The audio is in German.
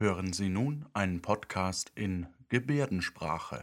Hören Sie nun einen Podcast in Gebärdensprache.